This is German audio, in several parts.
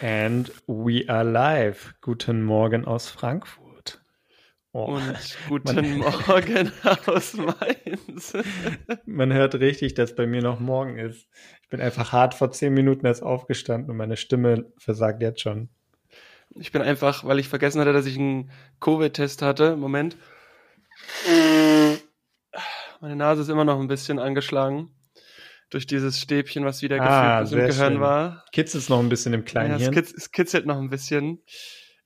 And we are live. Guten Morgen aus Frankfurt. Oh, Und guten Morgen aus Mainz. Man hört richtig, dass bei mir noch morgen ist. Ich bin einfach hart vor zehn Minuten erst aufgestanden und meine Stimme versagt jetzt schon. Ich bin einfach, weil ich vergessen hatte, dass ich einen Covid-Test hatte. Moment. Meine Nase ist immer noch ein bisschen angeschlagen durch dieses Stäbchen, was wieder ah, gefühlt im Gehirn schön. war. Kitzelt es noch ein bisschen im kleinen ja, Hirn. Es, kitz, es kitzelt noch ein bisschen.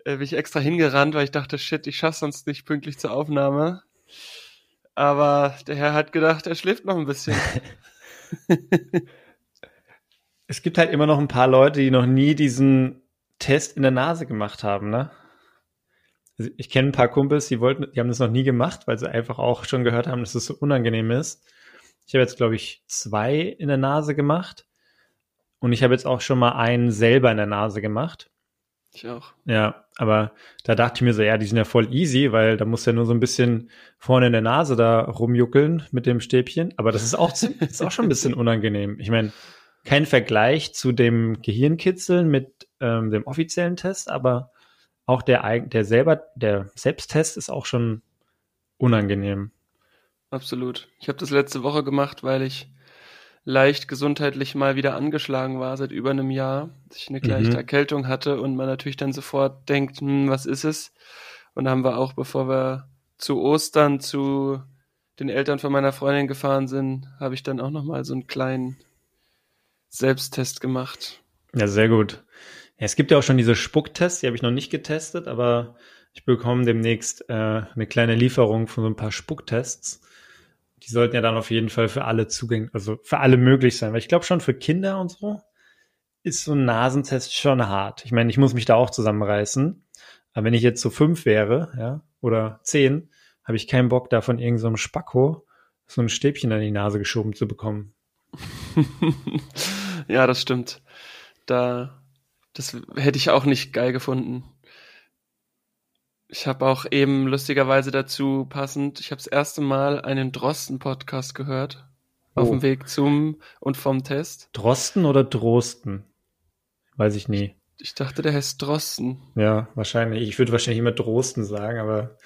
Äh, bin ich extra hingerannt, weil ich dachte, shit, ich schaff's sonst nicht pünktlich zur Aufnahme. Aber der Herr hat gedacht, er schläft noch ein bisschen. es gibt halt immer noch ein paar Leute, die noch nie diesen Test in der Nase gemacht haben, ne? Also ich kenne ein paar Kumpels, die wollten, die haben das noch nie gemacht, weil sie einfach auch schon gehört haben, dass es so unangenehm ist. Ich habe jetzt, glaube ich, zwei in der Nase gemacht. Und ich habe jetzt auch schon mal einen selber in der Nase gemacht. Ich auch. Ja, aber da dachte ich mir so, ja, die sind ja voll easy, weil da muss ja nur so ein bisschen vorne in der Nase da rumjuckeln mit dem Stäbchen. Aber das ist auch, ist auch schon ein bisschen unangenehm. Ich meine, kein Vergleich zu dem Gehirnkitzeln mit ähm, dem offiziellen Test, aber auch der, der selber, der Selbsttest ist auch schon unangenehm. Absolut. Ich habe das letzte Woche gemacht, weil ich leicht gesundheitlich mal wieder angeschlagen war seit über einem Jahr, dass ich eine leichte mhm. Erkältung hatte und man natürlich dann sofort denkt, hm, was ist es? Und haben wir auch, bevor wir zu Ostern zu den Eltern von meiner Freundin gefahren sind, habe ich dann auch noch mal so einen kleinen Selbsttest gemacht. Ja, sehr gut. Ja, es gibt ja auch schon diese Spucktests, die habe ich noch nicht getestet, aber ich bekomme demnächst äh, eine kleine Lieferung von so ein paar Spucktests die sollten ja dann auf jeden Fall für alle zugänglich, also für alle möglich sein. Weil ich glaube schon für Kinder und so ist so ein Nasentest schon hart. Ich meine, ich muss mich da auch zusammenreißen. Aber wenn ich jetzt so fünf wäre, ja, oder zehn, habe ich keinen Bock, da von irgendeinem so Spacko so ein Stäbchen an die Nase geschoben zu bekommen. ja, das stimmt. Da, das hätte ich auch nicht geil gefunden. Ich habe auch eben lustigerweise dazu passend, ich habe das erste Mal einen Drosten-Podcast gehört. Oh. Auf dem Weg zum und vom Test. Drosten oder Drosten? Weiß ich nie. Ich dachte, der heißt Drosten. Ja, wahrscheinlich. Ich würde wahrscheinlich immer Drosten sagen, aber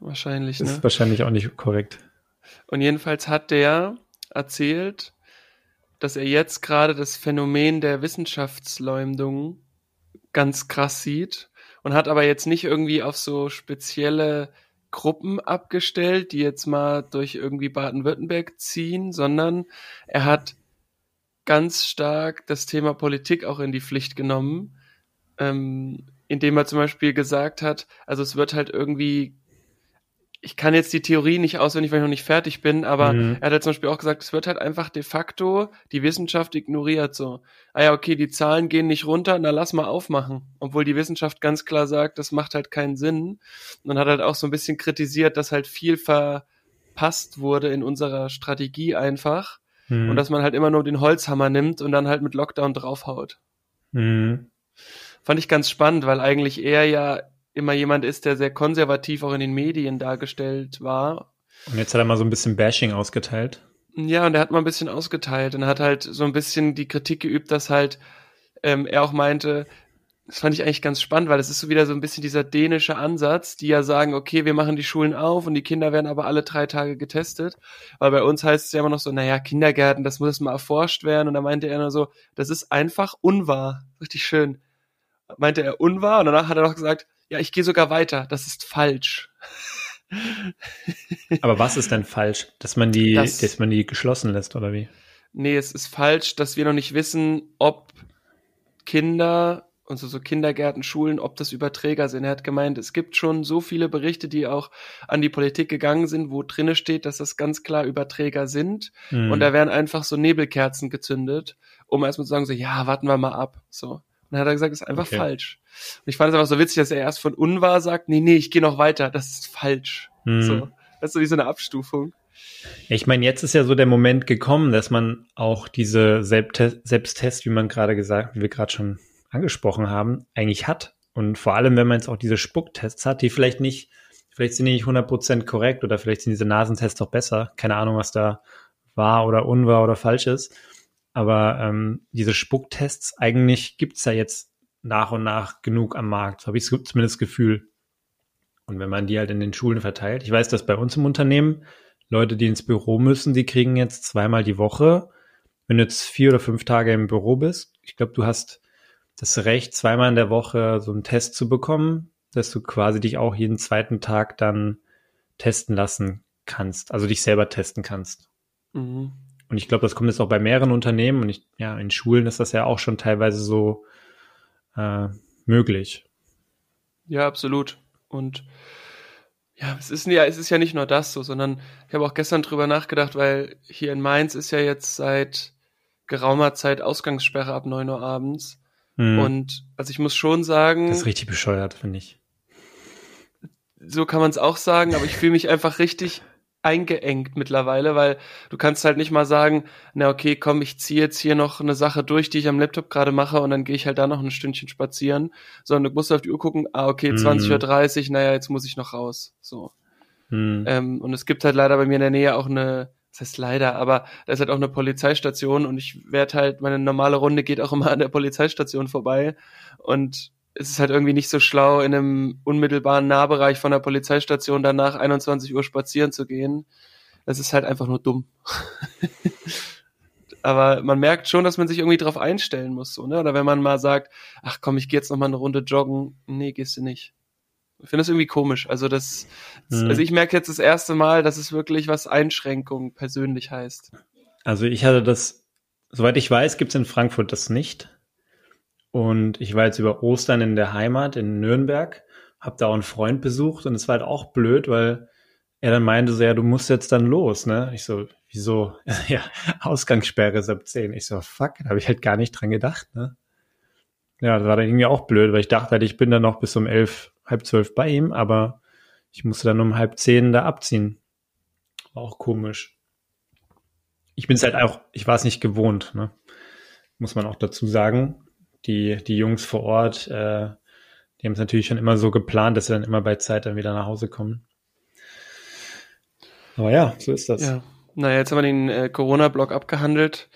wahrscheinlich, ist ne? wahrscheinlich auch nicht korrekt. Und jedenfalls hat der erzählt, dass er jetzt gerade das Phänomen der Wissenschaftsleumdung ganz krass sieht und hat aber jetzt nicht irgendwie auf so spezielle Gruppen abgestellt, die jetzt mal durch irgendwie Baden-Württemberg ziehen, sondern er hat ganz stark das Thema Politik auch in die Pflicht genommen, ähm, indem er zum Beispiel gesagt hat, also es wird halt irgendwie ich kann jetzt die Theorie nicht auswendig, weil ich noch nicht fertig bin, aber mhm. er hat halt zum Beispiel auch gesagt, es wird halt einfach de facto die Wissenschaft ignoriert so. Ah ja, okay, die Zahlen gehen nicht runter, na lass mal aufmachen. Obwohl die Wissenschaft ganz klar sagt, das macht halt keinen Sinn. Und dann hat halt auch so ein bisschen kritisiert, dass halt viel verpasst wurde in unserer Strategie einfach. Mhm. Und dass man halt immer nur den Holzhammer nimmt und dann halt mit Lockdown draufhaut. Mhm. Fand ich ganz spannend, weil eigentlich er ja immer jemand ist, der sehr konservativ auch in den Medien dargestellt war. Und jetzt hat er mal so ein bisschen Bashing ausgeteilt. Ja, und er hat mal ein bisschen ausgeteilt und hat halt so ein bisschen die Kritik geübt, dass halt ähm, er auch meinte, das fand ich eigentlich ganz spannend, weil es ist so wieder so ein bisschen dieser dänische Ansatz, die ja sagen, okay, wir machen die Schulen auf und die Kinder werden aber alle drei Tage getestet. Weil bei uns heißt es ja immer noch so, naja, Kindergärten, das muss mal erforscht werden. Und da meinte er nur so, das ist einfach unwahr. Richtig schön. Meinte er unwahr und danach hat er noch gesagt, ja, ich gehe sogar weiter. Das ist falsch. Aber was ist denn falsch? Dass man die, das, dass man die geschlossen lässt, oder wie? Nee, es ist falsch, dass wir noch nicht wissen, ob Kinder, also so Kindergärten, Schulen, ob das Überträger sind. Er hat gemeint, es gibt schon so viele Berichte, die auch an die Politik gegangen sind, wo drinne steht, dass das ganz klar Überträger sind. Hm. Und da werden einfach so Nebelkerzen gezündet, um erstmal zu sagen, so, ja, warten wir mal ab. So. Und dann hat er gesagt, das ist einfach okay. falsch. Und ich fand es einfach so witzig, dass er erst von unwahr sagt, nee, nee, ich gehe noch weiter, das ist falsch. Hm. So, das ist so wie so eine Abstufung. Ich meine, jetzt ist ja so der Moment gekommen, dass man auch diese Selbsttest, wie man gerade gesagt, wie wir gerade schon angesprochen haben, eigentlich hat. Und vor allem, wenn man jetzt auch diese Spucktests hat, die vielleicht nicht, vielleicht sind die nicht 100% korrekt oder vielleicht sind diese Nasentests doch besser. Keine Ahnung, was da wahr oder unwahr oder falsch ist. Aber ähm, diese Spucktests, eigentlich gibt's ja jetzt nach und nach genug am Markt. So habe ich zumindest das Gefühl. Und wenn man die halt in den Schulen verteilt, ich weiß, dass bei uns im Unternehmen Leute, die ins Büro müssen, die kriegen jetzt zweimal die Woche. Wenn du jetzt vier oder fünf Tage im Büro bist, ich glaube, du hast das Recht, zweimal in der Woche so einen Test zu bekommen, dass du quasi dich auch jeden zweiten Tag dann testen lassen kannst, also dich selber testen kannst. Mhm. Und ich glaube, das kommt jetzt auch bei mehreren Unternehmen und ich, ja, in Schulen ist das ja auch schon teilweise so äh, möglich. Ja, absolut. Und ja, es ist ja, es ist ja nicht nur das so, sondern ich habe auch gestern drüber nachgedacht, weil hier in Mainz ist ja jetzt seit geraumer Zeit Ausgangssperre ab neun Uhr abends. Mhm. Und also ich muss schon sagen. Das ist richtig bescheuert, finde ich. So kann man es auch sagen, aber ich fühle mich einfach richtig eingeengt mittlerweile, weil du kannst halt nicht mal sagen, na okay, komm, ich ziehe jetzt hier noch eine Sache durch, die ich am Laptop gerade mache und dann gehe ich halt da noch ein Stündchen spazieren, sondern du musst auf die Uhr gucken, ah okay, 20.30 mhm. Uhr, naja, jetzt muss ich noch raus. So. Mhm. Ähm, und es gibt halt leider bei mir in der Nähe auch eine, das heißt leider, aber da ist halt auch eine Polizeistation und ich werde halt, meine normale Runde geht auch immer an der Polizeistation vorbei und es ist halt irgendwie nicht so schlau, in einem unmittelbaren Nahbereich von der Polizeistation danach 21 Uhr spazieren zu gehen. Das ist halt einfach nur dumm. Aber man merkt schon, dass man sich irgendwie drauf einstellen muss, so, ne? Oder wenn man mal sagt, ach komm, ich gehe jetzt noch mal eine Runde joggen. Nee, gehst du nicht. Ich finde das irgendwie komisch. Also das, mhm. also ich merke jetzt das erste Mal, dass es wirklich was Einschränkung persönlich heißt. Also ich hatte das, soweit ich weiß, gibt es in Frankfurt das nicht. Und ich war jetzt über Ostern in der Heimat in Nürnberg, habe da auch einen Freund besucht und es war halt auch blöd, weil er dann meinte so, ja, du musst jetzt dann los, ne? Ich so, wieso? ja, Ausgangssperre ist ab 10. Ich so, fuck, da habe ich halt gar nicht dran gedacht, ne? Ja, das war dann irgendwie auch blöd, weil ich dachte halt, ich bin dann noch bis um elf, halb zwölf bei ihm, aber ich musste dann um halb zehn da abziehen. War auch komisch. Ich bin es halt auch, ich war es nicht gewohnt, ne? Muss man auch dazu sagen die, die Jungs vor Ort, äh, die haben es natürlich schon immer so geplant, dass sie dann immer bei Zeit dann wieder nach Hause kommen. Aber ja, so ist das. Ja. Naja, jetzt haben wir den äh, Corona-Block abgehandelt.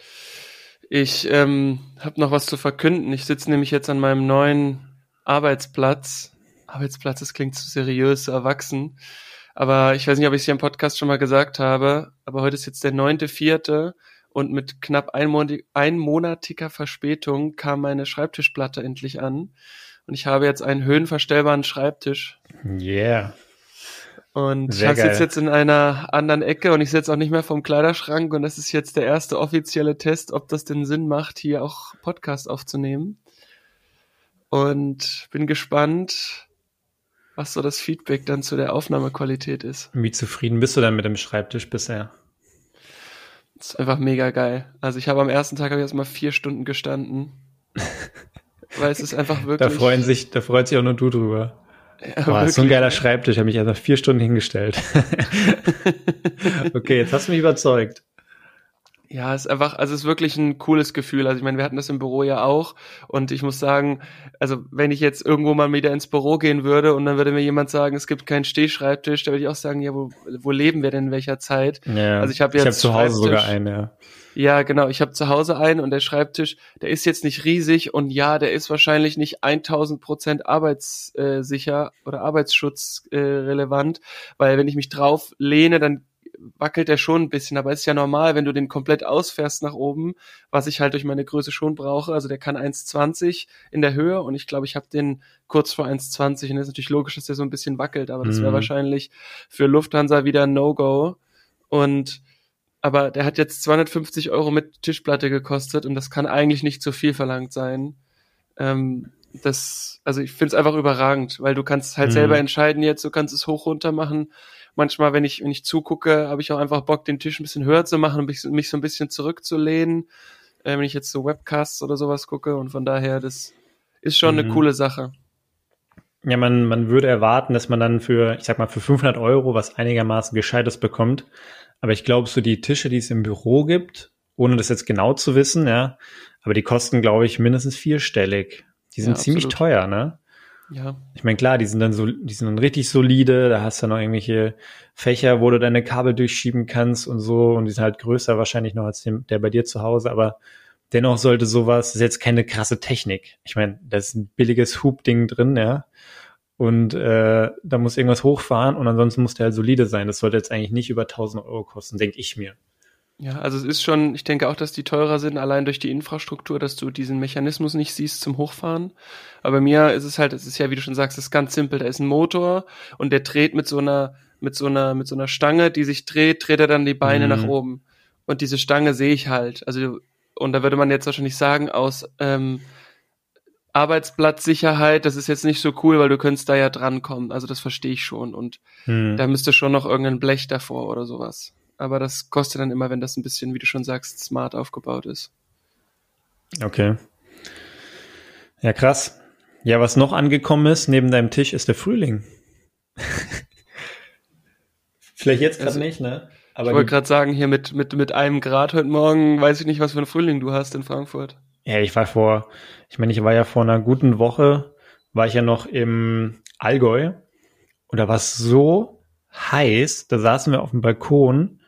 Ich ähm, habe noch was zu verkünden. Ich sitze nämlich jetzt an meinem neuen Arbeitsplatz. Arbeitsplatz, das klingt zu seriös, zu erwachsen. Aber ich weiß nicht, ob ich es hier im Podcast schon mal gesagt habe. Aber heute ist jetzt der neunte, vierte und mit knapp einmonatiger Verspätung kam meine Schreibtischplatte endlich an. Und ich habe jetzt einen höhenverstellbaren Schreibtisch. Yeah. Und Sehr ich sitze jetzt in einer anderen Ecke und ich sitze auch nicht mehr vom Kleiderschrank und das ist jetzt der erste offizielle Test, ob das denn Sinn macht, hier auch Podcast aufzunehmen. Und bin gespannt, was so das Feedback dann zu der Aufnahmequalität ist. Wie zufrieden bist du denn mit dem Schreibtisch bisher? Das ist einfach mega geil. Also ich habe am ersten Tag habe ich erst mal vier Stunden gestanden. weil es ist einfach wirklich. Da freuen sich, da freut sich auch nur du drüber. Ja, Boah, so ein geiler Schreibtisch, ich habe mich einfach vier Stunden hingestellt. okay, jetzt hast du mich überzeugt. Ja, es ist einfach, also es ist wirklich ein cooles Gefühl. Also ich meine, wir hatten das im Büro ja auch und ich muss sagen, also wenn ich jetzt irgendwo mal wieder ins Büro gehen würde und dann würde mir jemand sagen, es gibt keinen Stehschreibtisch, da würde ich auch sagen, ja, wo, wo leben wir denn in welcher Zeit? Ja, also ich habe jetzt ich hab zu Hause sogar einen, ja. Ja, genau, ich habe zu Hause einen und der Schreibtisch, der ist jetzt nicht riesig und ja, der ist wahrscheinlich nicht 1000 Prozent arbeitssicher oder Arbeitsschutz äh, weil wenn ich mich drauf lehne, dann wackelt er schon ein bisschen, aber ist ja normal, wenn du den komplett ausfährst nach oben, was ich halt durch meine Größe schon brauche. Also der kann 1,20 in der Höhe und ich glaube, ich habe den kurz vor 1,20 und das ist natürlich logisch, dass der so ein bisschen wackelt, aber das wäre mhm. wahrscheinlich für Lufthansa wieder ein No-Go. Und aber der hat jetzt 250 Euro mit Tischplatte gekostet und das kann eigentlich nicht zu viel verlangt sein. Ähm, das, also ich finde es einfach überragend, weil du kannst halt mhm. selber entscheiden jetzt, du kannst es hoch runter machen manchmal, wenn ich, wenn ich zugucke, habe ich auch einfach Bock, den Tisch ein bisschen höher zu machen und mich, mich so ein bisschen zurückzulehnen, äh, wenn ich jetzt so Webcasts oder sowas gucke. Und von daher, das ist schon mhm. eine coole Sache. Ja, man, man würde erwarten, dass man dann für, ich sag mal, für 500 Euro was einigermaßen Gescheites bekommt. Aber ich glaube, so die Tische, die es im Büro gibt, ohne das jetzt genau zu wissen, ja, aber die kosten, glaube ich, mindestens vierstellig. Die sind ja, ziemlich teuer, ne? Ja. Ich meine, klar, die sind dann so, die sind dann richtig solide, da hast du noch irgendwelche Fächer, wo du deine Kabel durchschieben kannst und so, und die sind halt größer wahrscheinlich noch als dem, der bei dir zu Hause, aber dennoch sollte sowas, das ist jetzt keine krasse Technik. Ich meine, da ist ein billiges Hub-Ding drin, ja. Und äh, da muss irgendwas hochfahren und ansonsten muss der halt solide sein. Das sollte jetzt eigentlich nicht über 1000 Euro kosten, denke ich mir. Ja, also es ist schon, ich denke auch, dass die teurer sind, allein durch die Infrastruktur, dass du diesen Mechanismus nicht siehst zum Hochfahren. Aber mir ist es halt, es ist ja, wie du schon sagst, es ist ganz simpel. Da ist ein Motor und der dreht mit so einer, mit so einer, mit so einer Stange, die sich dreht, dreht er dann die Beine mhm. nach oben. Und diese Stange sehe ich halt. Also, und da würde man jetzt wahrscheinlich sagen, aus ähm, Arbeitsplatzsicherheit, das ist jetzt nicht so cool, weil du könntest da ja drankommen. Also das verstehe ich schon. Und mhm. da müsste schon noch irgendein Blech davor oder sowas aber das kostet dann immer, wenn das ein bisschen, wie du schon sagst, smart aufgebaut ist. Okay. Ja, krass. Ja, was noch angekommen ist neben deinem Tisch, ist der Frühling. Vielleicht jetzt gerade also, nicht, ne? Aber ich wollte gerade sagen, hier mit, mit, mit einem Grad heute Morgen, weiß ich nicht, was für ein Frühling du hast in Frankfurt. Ja, ich war vor, ich meine, ich war ja vor einer guten Woche, war ich ja noch im Allgäu und da war es so heiß, da saßen wir auf dem Balkon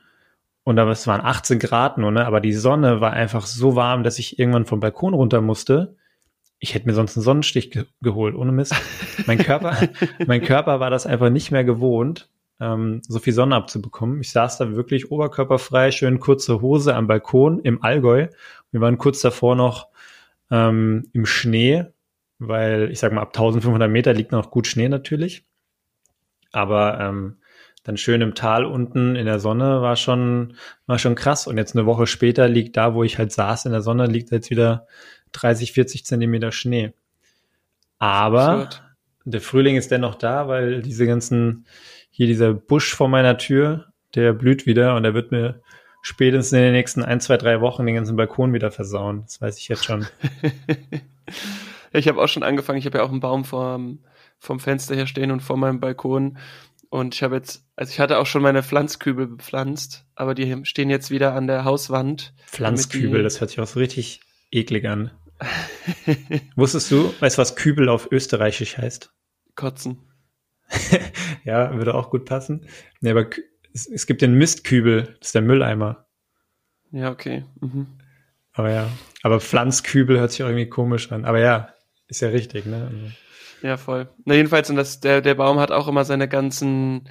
und da es waren 18 Grad nur, ne? Aber die Sonne war einfach so warm, dass ich irgendwann vom Balkon runter musste. Ich hätte mir sonst einen Sonnenstich ge geholt, ohne Mist. Mein Körper, mein Körper war das einfach nicht mehr gewohnt, ähm, so viel Sonne abzubekommen. Ich saß da wirklich oberkörperfrei, schön kurze Hose am Balkon im Allgäu. Wir waren kurz davor noch ähm, im Schnee, weil ich sag mal ab 1500 Meter liegt noch gut Schnee natürlich. Aber ähm, dann schön im Tal unten in der Sonne war schon, war schon krass. Und jetzt eine Woche später liegt da, wo ich halt saß in der Sonne, liegt jetzt wieder 30, 40 Zentimeter Schnee. Aber der Frühling ist dennoch da, weil diese ganzen, hier dieser Busch vor meiner Tür, der blüht wieder und der wird mir spätestens in den nächsten ein, zwei, drei Wochen den ganzen Balkon wieder versauen. Das weiß ich jetzt schon. ich habe auch schon angefangen. Ich habe ja auch einen Baum vom, vom Fenster hier stehen und vor meinem Balkon. Und ich habe jetzt, also ich hatte auch schon meine Pflanzkübel bepflanzt, aber die stehen jetzt wieder an der Hauswand. Pflanzkübel, das hört sich auch so richtig eklig an. Wusstest du, weißt du, was Kübel auf Österreichisch heißt? Kotzen. ja, würde auch gut passen. Nee, aber es, es, gibt den Mistkübel, das ist der Mülleimer. Ja, okay. Mhm. Aber ja, aber Pflanzkübel hört sich auch irgendwie komisch an. Aber ja, ist ja richtig, ne? Also ja, voll. Na, jedenfalls, und das, der, der Baum hat auch immer seine ganzen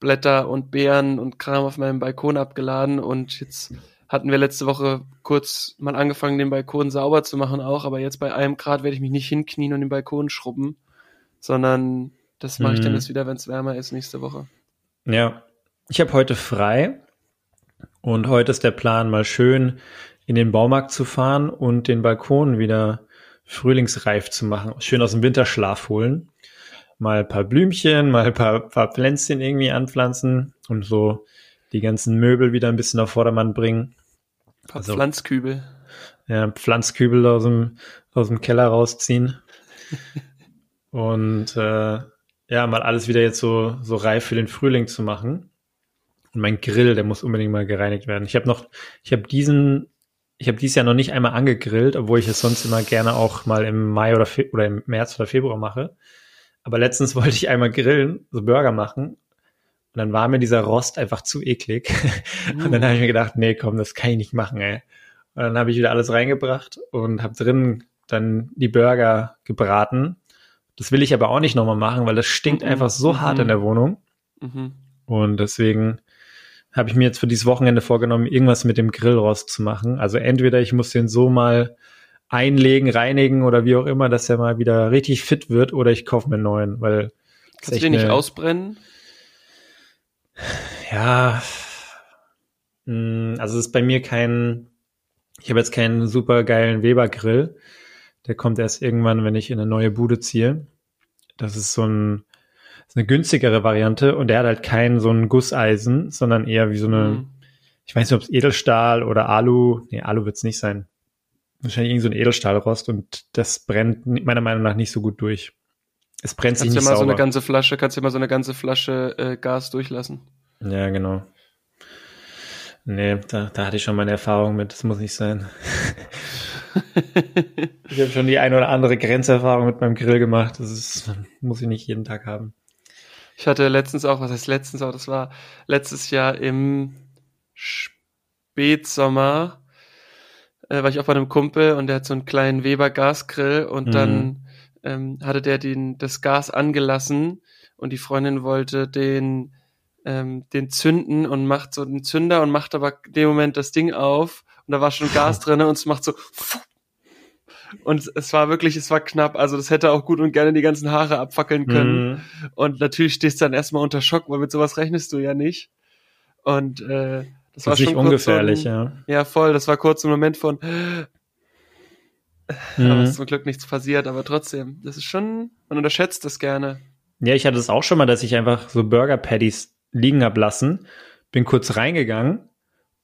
Blätter und Beeren und Kram auf meinem Balkon abgeladen und jetzt hatten wir letzte Woche kurz mal angefangen, den Balkon sauber zu machen auch, aber jetzt bei einem Grad werde ich mich nicht hinknien und den Balkon schrubben, sondern das mache ich dann mhm. erst wieder, wenn es wärmer ist nächste Woche. Ja, ich habe heute frei und heute ist der Plan, mal schön in den Baumarkt zu fahren und den Balkon wieder frühlingsreif zu machen. Schön aus dem Winterschlaf holen. Mal ein paar Blümchen, mal ein paar, paar Pflänzchen irgendwie anpflanzen und so die ganzen Möbel wieder ein bisschen auf Vordermann bringen. Ein paar also, Pflanzkübel. Ja, Pflanzkübel aus dem, aus dem Keller rausziehen. und äh, ja, mal alles wieder jetzt so, so reif für den Frühling zu machen. Und mein Grill, der muss unbedingt mal gereinigt werden. Ich habe noch, ich habe diesen ich habe dieses Jahr noch nicht einmal angegrillt, obwohl ich es sonst immer gerne auch mal im Mai oder, Fe oder im März oder Februar mache. Aber letztens wollte ich einmal grillen, so Burger machen. Und dann war mir dieser Rost einfach zu eklig. Mm. Und dann habe ich mir gedacht, nee, komm, das kann ich nicht machen, ey. Und dann habe ich wieder alles reingebracht und habe drin dann die Burger gebraten. Das will ich aber auch nicht nochmal machen, weil das stinkt mhm. einfach so hart mhm. in der Wohnung. Mhm. Und deswegen habe ich mir jetzt für dieses Wochenende vorgenommen, irgendwas mit dem Grillrost zu machen. Also entweder ich muss den so mal einlegen, reinigen oder wie auch immer, dass er mal wieder richtig fit wird oder ich kaufe mir einen neuen, weil Kannst du den nicht ausbrennen? Ja, hm, also es ist bei mir kein, ich habe jetzt keinen super geilen Weber-Grill. Der kommt erst irgendwann, wenn ich in eine neue Bude ziehe. Das ist so ein ist eine günstigere Variante und der hat halt kein so ein Gusseisen, sondern eher wie so eine, mhm. ich weiß nicht, ob es Edelstahl oder Alu, nee, Alu wird es nicht sein. Wahrscheinlich irgend so ein Edelstahlrost und das brennt meiner Meinung nach nicht so gut durch. Es brennt kannst sich nicht mal sauber. so eine ganze Flasche, kannst du mal so eine ganze Flasche äh, Gas durchlassen. Ja, genau. Nee, da, da hatte ich schon meine Erfahrung mit, das muss nicht sein. ich habe schon die ein oder andere Grenzerfahrung mit meinem Grill gemacht. Das ist, muss ich nicht jeden Tag haben. Ich hatte letztens auch, was heißt letztens auch, das war letztes Jahr im Spätsommer, äh, war ich auch bei einem Kumpel und der hat so einen kleinen Weber Gasgrill und Mhm. dann ähm, hatte der den, das Gas angelassen und die Freundin wollte den, ähm, den zünden und macht so den Zünder und macht aber in dem Moment das Ding auf und da war schon Gas drinne und es macht so und es war wirklich, es war knapp, also das hätte auch gut und gerne die ganzen Haare abfackeln können. Mhm. Und natürlich stehst du dann erstmal unter Schock, weil mit sowas rechnest du ja nicht. Und äh, das, Das war schon ungefährlich, ja. ja, voll. Das war kurz ein Moment von, aber Mhm. es ist zum Glück nichts passiert, aber trotzdem, das ist schon, man unterschätzt das gerne. Ja, ich hatte es auch schon mal, dass ich einfach so Burger Patties liegen hab lassen, bin kurz reingegangen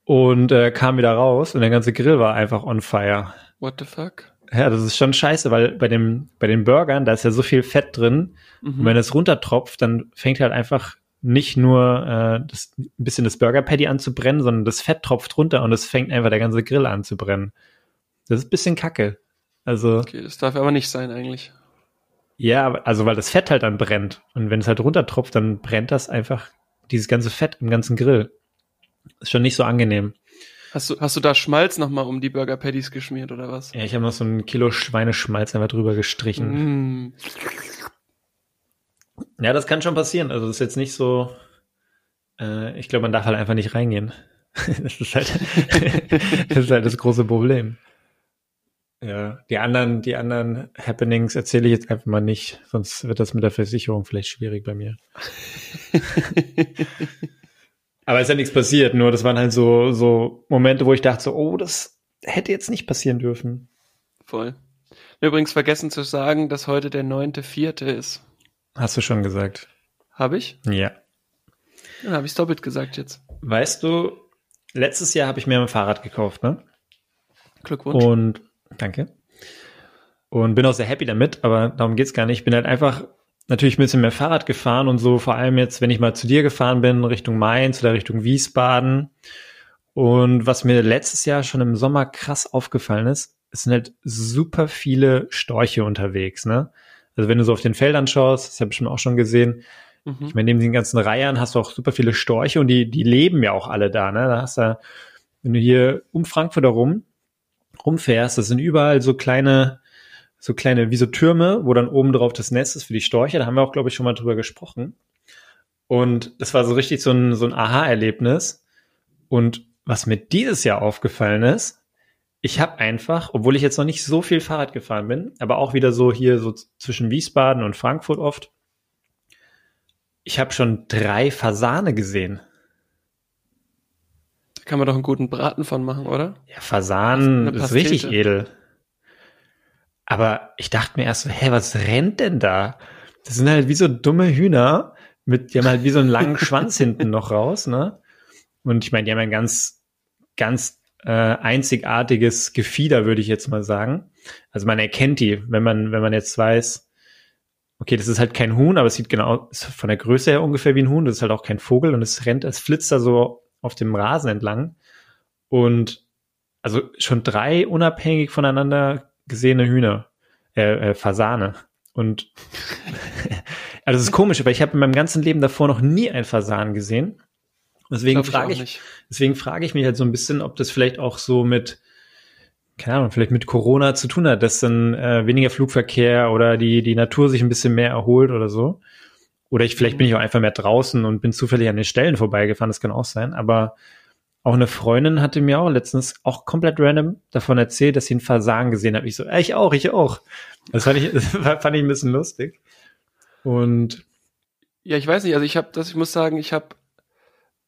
und äh, kam wieder raus und der ganze Grill war einfach on fire. What the fuck? Ja, das ist schon scheiße, weil bei dem bei den Burgern, da ist ja so viel Fett drin und Mhm. wenn es runtertropft, dann fängt halt einfach nicht nur äh, das, ein bisschen das Burger Patty an zu brennen, sondern das Fett tropft runter und es fängt einfach der ganze Grill an zu brennen. Das ist ein bisschen kacke. Also Okay, das darf aber nicht sein eigentlich. Ja, also weil das Fett halt dann brennt. Und wenn es halt runtertropft, dann brennt das einfach dieses ganze Fett im ganzen Grill. Ist schon nicht so angenehm. Hast du, hast du da Schmalz nochmal um die Burger Patties geschmiert oder was? Ja, ich habe noch so ein Kilo Schweineschmalz einfach drüber gestrichen. Mm. Ja, das kann schon passieren. Also das ist jetzt nicht so. Äh, ich glaube, man darf halt einfach nicht reingehen. das ist halt das ist halt das große Problem. Ja, die anderen, die anderen Happenings erzähle ich jetzt einfach mal nicht, sonst wird das mit der Versicherung vielleicht schwierig bei mir. Aber es ist ja nichts passiert, nur das waren halt so, so Momente, wo ich dachte so, oh, das hätte jetzt nicht passieren dürfen. Voll. Übrigens vergessen zu sagen, dass heute der neunte Vierte ist. Hast du schon gesagt. Habe ich? Ja. Dann habe ich doppelt gesagt jetzt. Weißt du, letztes Jahr habe ich mir ein Fahrrad gekauft, ne? Glückwunsch. Und danke. Und bin auch sehr happy damit, aber darum geht's gar nicht. Ich bin halt einfach natürlich ein bisschen mehr Fahrrad gefahren und so, vor allem jetzt, wenn ich mal zu dir gefahren bin, Richtung Mainz oder Richtung Wiesbaden. Und was mir letztes Jahr schon im Sommer krass aufgefallen ist, es sind halt super viele Storche unterwegs, ne? Also wenn du so auf den Feldern schaust, das habe ich bestimmt auch schon gesehen, Mhm. ich meine, neben den ganzen Reihern hast du auch super viele Storche und die, die leben ja auch alle da, ne? Da hast du, wenn du hier um Frankfurt herum rumfährst, das sind überall so kleine, so kleine, wie so Türme, wo dann oben drauf das Nest ist für die Storche. Da haben wir auch, glaube ich, schon mal drüber gesprochen. Und das war so richtig so ein, so ein Aha-Erlebnis. Und was mir dieses Jahr aufgefallen ist, ich habe einfach, obwohl ich jetzt noch nicht so viel Fahrrad gefahren bin, aber auch wieder so hier so zwischen Wiesbaden und Frankfurt oft, ich habe schon drei Fasane gesehen. Da kann man doch einen guten Braten von machen, oder? Ja, Fasan Eine ist richtig edel. Aber ich dachte mir erst so, hä, was rennt denn da? Das sind halt wie so dumme Hühner mit, die haben halt wie so einen langen Schwanz hinten noch raus, ne? Und ich meine, die haben ein ganz, ganz äh, einzigartiges Gefieder, würde ich jetzt mal sagen. Also man erkennt die, wenn man, wenn man jetzt weiß, okay, das ist halt kein Huhn, aber es sieht genau, ist von der Größe her ungefähr wie ein Huhn. Das ist halt auch kein Vogel und es rennt, es flitzt da so auf dem Rasen entlang. Und also schon drei unabhängig voneinander gesehene Hühner, äh, äh, Fasane. Und also das ist komisch, aber ich habe in meinem ganzen Leben davor noch nie einen Fasan gesehen. Deswegen frage ich, nicht. deswegen frage ich mich halt so ein bisschen, ob das vielleicht auch so mit, keine Ahnung, vielleicht mit Corona zu tun hat, dass dann äh, weniger Flugverkehr oder die, die Natur sich ein bisschen mehr erholt oder so. Oder ich, vielleicht bin ich auch einfach mehr draußen und bin zufällig an den Stellen vorbeigefahren, das kann auch sein. Aber auch eine Freundin hatte mir auch letztens auch komplett random davon erzählt, dass sie einen Fasan gesehen hat. Ich so, ich auch, ich auch. Das fand ich, das fand ich ein bisschen lustig. Und Ja, ich weiß nicht, also ich habe das, ich muss sagen, ich habe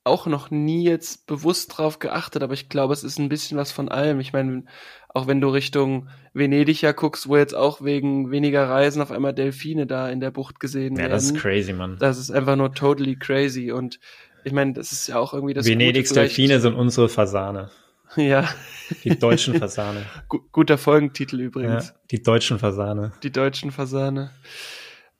auch noch nie jetzt bewusst drauf geachtet, aber ich glaube, es ist ein bisschen was von allem. Ich meine, auch wenn du Richtung Venedig ja guckst, wo jetzt auch wegen weniger Reisen auf einmal Delfine da in der Bucht gesehen ja, werden. das ist crazy, Mann. Das ist einfach nur totally crazy und ich meine, das ist ja auch irgendwie das Venedigs Delfine sind unsere Fasane. Ja, Die deutschen Fasane. gu guter Folgentitel ja, übrigens. die deutschen Fasane. Die deutschen Fasane.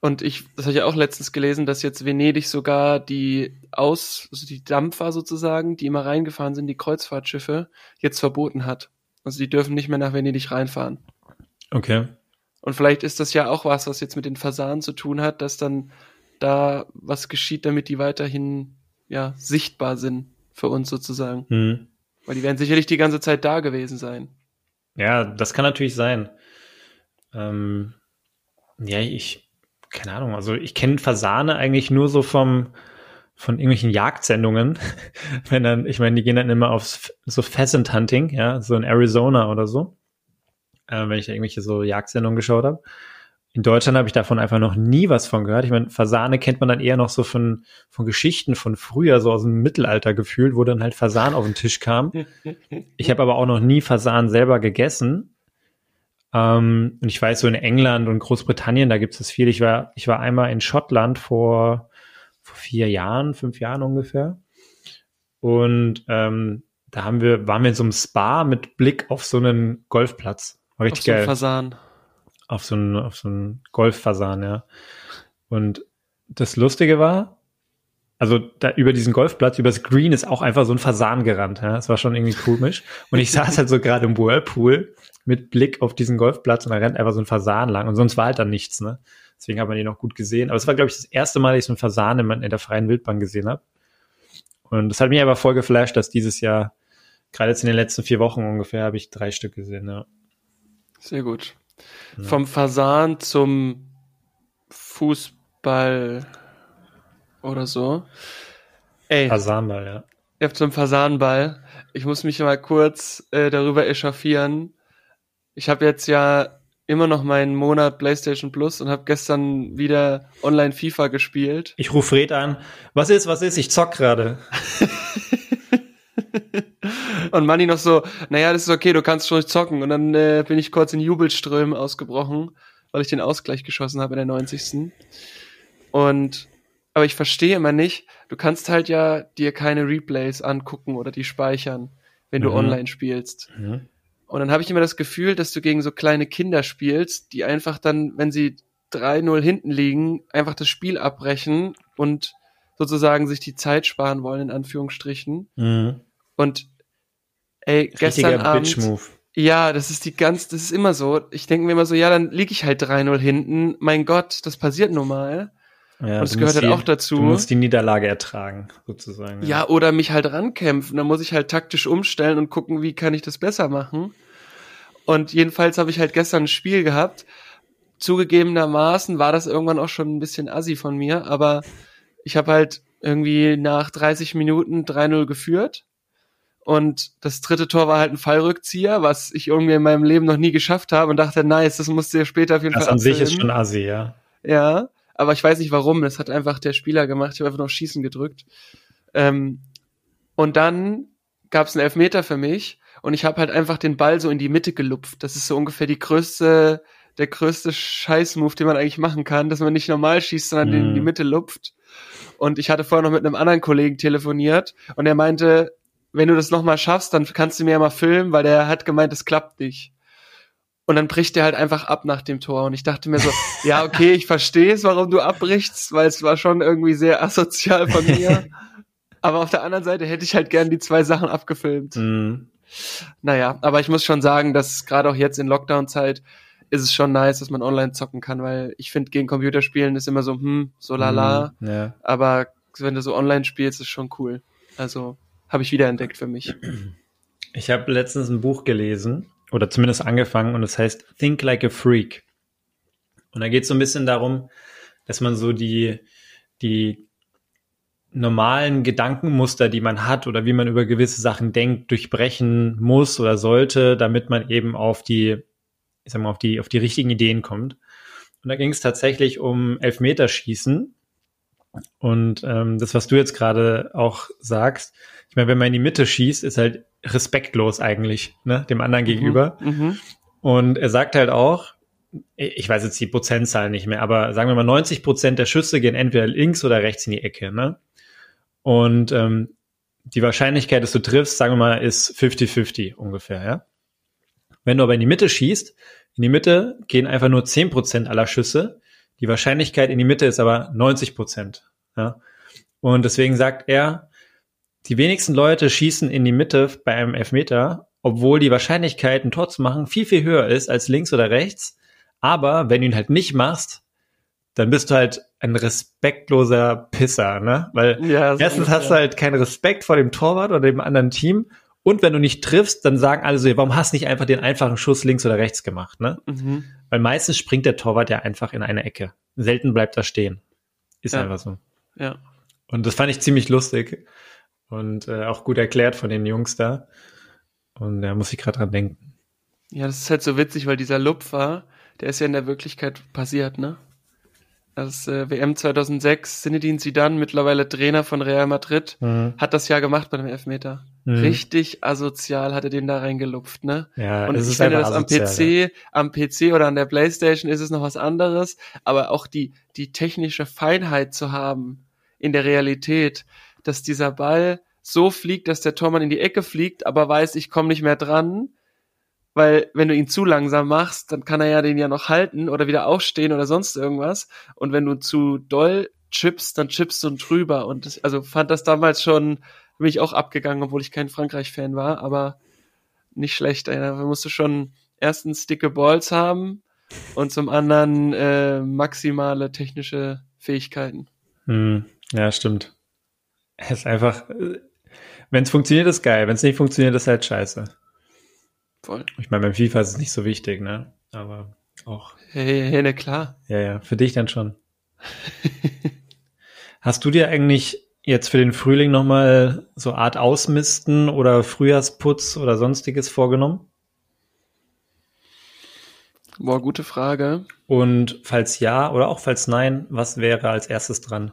Und ich, das habe ich ja auch letztens gelesen, dass jetzt Venedig sogar die Aus, also die Dampfer sozusagen, die immer reingefahren sind, die Kreuzfahrtschiffe, jetzt verboten hat. Also die dürfen nicht mehr nach Venedig reinfahren. Okay. Und vielleicht ist das ja auch was, was jetzt mit den Fasanen zu tun hat, dass dann da was geschieht, damit die weiterhin ja sichtbar sind für uns sozusagen. Hm. Weil die werden sicherlich die ganze Zeit da gewesen sein. Ja, das kann natürlich sein. Ähm, ja, ich, keine Ahnung, also ich kenne Fasane eigentlich nur so vom, von irgendwelchen Jagdsendungen. Wenn dann, ich meine, die gehen dann immer aufs so Pheasant Hunting, ja, so in Arizona oder so. Äh, wenn ich da irgendwelche so Jagdsendungen geschaut habe. In Deutschland habe ich davon einfach noch nie was von gehört. Ich meine, Fasane kennt man dann eher noch so von, von Geschichten von früher, so aus dem Mittelalter gefühlt, wo dann halt Fasan auf den Tisch kam. Ich habe aber auch noch nie Fasan selber gegessen. Ähm, und ich weiß, so in England und Großbritannien, da gibt es das viel. Ich war, ich war einmal in Schottland vor, vor vier Jahren, fünf Jahren ungefähr. Und ähm, da haben wir, waren wir in so einem Spa mit Blick auf so einen Golfplatz. War richtig Auf so geil. einen Fasan. Auf so einen, auf so einen Golffasan, ja. Und das Lustige war, also da über diesen Golfplatz, über das Green ist auch einfach so ein Fasan gerannt. Ja? Das war schon irgendwie komisch. Und ich saß halt so gerade im Whirlpool mit Blick auf diesen Golfplatz und da rennt einfach so ein Fasan lang. Und sonst war halt dann nichts, ne? Deswegen hat man ihn noch gut gesehen. Aber es war, glaube ich, das erste Mal, dass ich so einen Fasan in, in der freien Wildbahn gesehen habe. Und das hat mich aber voll geflasht, dass dieses Jahr, gerade jetzt in den letzten vier Wochen ungefähr, habe ich drei Stück gesehen, ja. Sehr gut. Ja. Vom Fasan zum Fußball oder so. Ey, Fasanball, ja. habt so einen Fasanball. Ich muss mich mal kurz äh, darüber echauffieren. Ich habe jetzt ja immer noch meinen Monat PlayStation Plus und habe gestern wieder online FIFA gespielt. Ich rufe Fred an. Was ist, was ist? Ich zock gerade. Und Manni noch so, naja, das ist okay, du kannst schon zocken. Und dann äh, bin ich kurz in Jubelströmen ausgebrochen, weil ich den Ausgleich geschossen habe in der 90. Und aber ich verstehe immer nicht, du kannst halt ja dir keine Replays angucken oder die speichern, wenn du Mhm. online spielst. Und dann habe ich immer das Gefühl, dass du gegen so kleine Kinder spielst, die einfach dann, wenn sie 3-0 hinten liegen, einfach das Spiel abbrechen und sozusagen sich die Zeit sparen wollen, in Anführungsstrichen. Mhm. Und ey, gestern Richtiger Abend. Bitch-Move. Ja, das ist die ganz, das ist immer so. Ich denke mir immer so, ja, dann lieg ich halt 3-0 hinten. Mein Gott, das passiert nun mal. Ja, Und es gehört halt die- auch dazu. Du musst die Niederlage ertragen, sozusagen. Ja, oder mich halt rankämpfen. Dann muss ich halt taktisch umstellen und gucken, wie kann ich das besser machen. Und jedenfalls habe ich halt gestern ein Spiel gehabt. Zugegebenermaßen war das irgendwann auch schon ein bisschen assi von mir, aber ich habe halt irgendwie nach 30 Minuten 3-0 geführt. Und das dritte Tor war halt ein Fallrückzieher, was ich irgendwie in meinem Leben noch nie geschafft habe und dachte, nice, das musst du dir später auf jeden Das Fall an sich ist schon assi, ja. Ja, aber ich weiß nicht warum. Das hat einfach der Spieler gemacht. Ich habe einfach noch Schießen gedrückt. Ähm, und dann gab es einen Elfmeter für mich und ich habe halt einfach den Ball so in die Mitte gelupft. Das ist so ungefähr die größte, der größte Scheißmove, den man eigentlich machen kann, dass man nicht normal schießt, sondern den in die Mhm. Mitte lupft. Und ich hatte vorher noch mit einem anderen Kollegen telefoniert und er meinte, wenn du das nochmal schaffst, dann kannst du mir ja mal filmen, weil der hat gemeint, es klappt nicht. Und dann bricht er halt einfach ab nach dem Tor. Und ich dachte mir so, ja, okay, ich verstehe es, warum du abbrichst, weil es war schon irgendwie sehr asozial von mir. Aber auf der anderen Seite hätte ich halt gern die zwei Sachen abgefilmt. Mhm. Naja, aber ich muss schon sagen, dass gerade auch jetzt in Lockdown-Zeit ist es schon nice, dass man online zocken kann, weil ich finde, gegen Computerspielen ist immer so, hm, so lala. Mhm. Ja. Aber wenn du so online spielst, ist schon cool. Also habe ich wiederentdeckt für mich. Ich habe letztens ein Buch gelesen oder zumindest angefangen und es heißt Think Like a Freak. Und da geht es so ein bisschen darum, dass man so die, die normalen Gedankenmuster, die man hat oder wie man über gewisse Sachen denkt, durchbrechen muss oder sollte, damit man eben auf die, ich sag mal, auf die, auf die richtigen Ideen kommt. Und da ging es tatsächlich um Elfmeterschießen. Und ähm, das, was du jetzt gerade auch sagst, ich meine, wenn man in die Mitte schießt, ist halt respektlos eigentlich, ne, dem anderen gegenüber. Mhm. Und er sagt halt auch, ich weiß jetzt die Prozentzahl nicht mehr, aber sagen wir mal, 90 Prozent der Schüsse gehen entweder links oder rechts in die Ecke, ne? Und ähm, die Wahrscheinlichkeit, dass du triffst, sagen wir mal, ist 50-50 ungefähr, ja? Wenn du aber in die Mitte schießt, in die Mitte gehen einfach nur 10 Prozent aller Schüsse. Die Wahrscheinlichkeit in die Mitte ist aber 90 Prozent, ja? Und deswegen sagt er, die wenigsten Leute schießen in die Mitte bei einem Elfmeter, obwohl die Wahrscheinlichkeit, ein Tor zu machen, viel, viel höher ist als links oder rechts. Aber wenn du ihn halt nicht machst, dann bist du halt ein respektloser Pisser, ne? Weil Ja, erstens hast du ungefähr. halt keinen Respekt vor dem Torwart oder dem anderen Team Und wenn du nicht triffst, dann sagen alle so, warum hast du nicht einfach den einfachen Schuss links oder rechts gemacht, ne? Mhm. Weil meistens springt der Torwart ja einfach in eine Ecke. Selten bleibt er stehen. Ist Ja. einfach so. Ja. Und das fand ich ziemlich lustig und äh, auch gut erklärt von den Jungs da. Und da muss ich gerade dran denken. Ja, das ist halt so witzig, weil dieser Lupfer, der ist ja in der Wirklichkeit passiert, ne? Das äh, WM 2006, Zinedine Zidane, mittlerweile Trainer von Real Madrid, Mhm. hat das ja gemacht bei dem Elfmeter. Mhm. Richtig asozial hat er den da reingelupft, ne? Ja, Und es ich ist finde das am asozial, PC, am PC oder an der Playstation ist es noch was anderes, aber auch die, die technische Feinheit zu haben in der Realität, dass dieser Ball so fliegt, dass der Tormann in die Ecke fliegt, aber weiß, ich komme nicht mehr dran, weil wenn du ihn zu langsam machst, dann kann er ja den ja noch halten oder wieder aufstehen oder sonst irgendwas. Und wenn du zu doll chippst, dann chippst du drüber. Und das, also fand das damals schon, bin ich auch abgegangen, obwohl ich kein Frankreich-Fan war, aber nicht schlecht. Da musst du schon erstens dicke Balls haben und zum anderen äh, maximale technische Fähigkeiten. Hm, ja, stimmt. Es ist einfach, wenn es funktioniert, ist geil. Wenn es nicht funktioniert, ist halt scheiße. Voll. Ich meine, beim FIFA ist es nicht so wichtig, ne? Aber auch, Hey, hey, ne, klar. ja, ja, für dich dann schon. Hast du dir eigentlich jetzt für den Frühling nochmal so Art Ausmisten oder Frühjahrsputz oder sonstiges vorgenommen? Boah, gute Frage. Und falls ja oder auch falls nein, was wäre als erstes dran?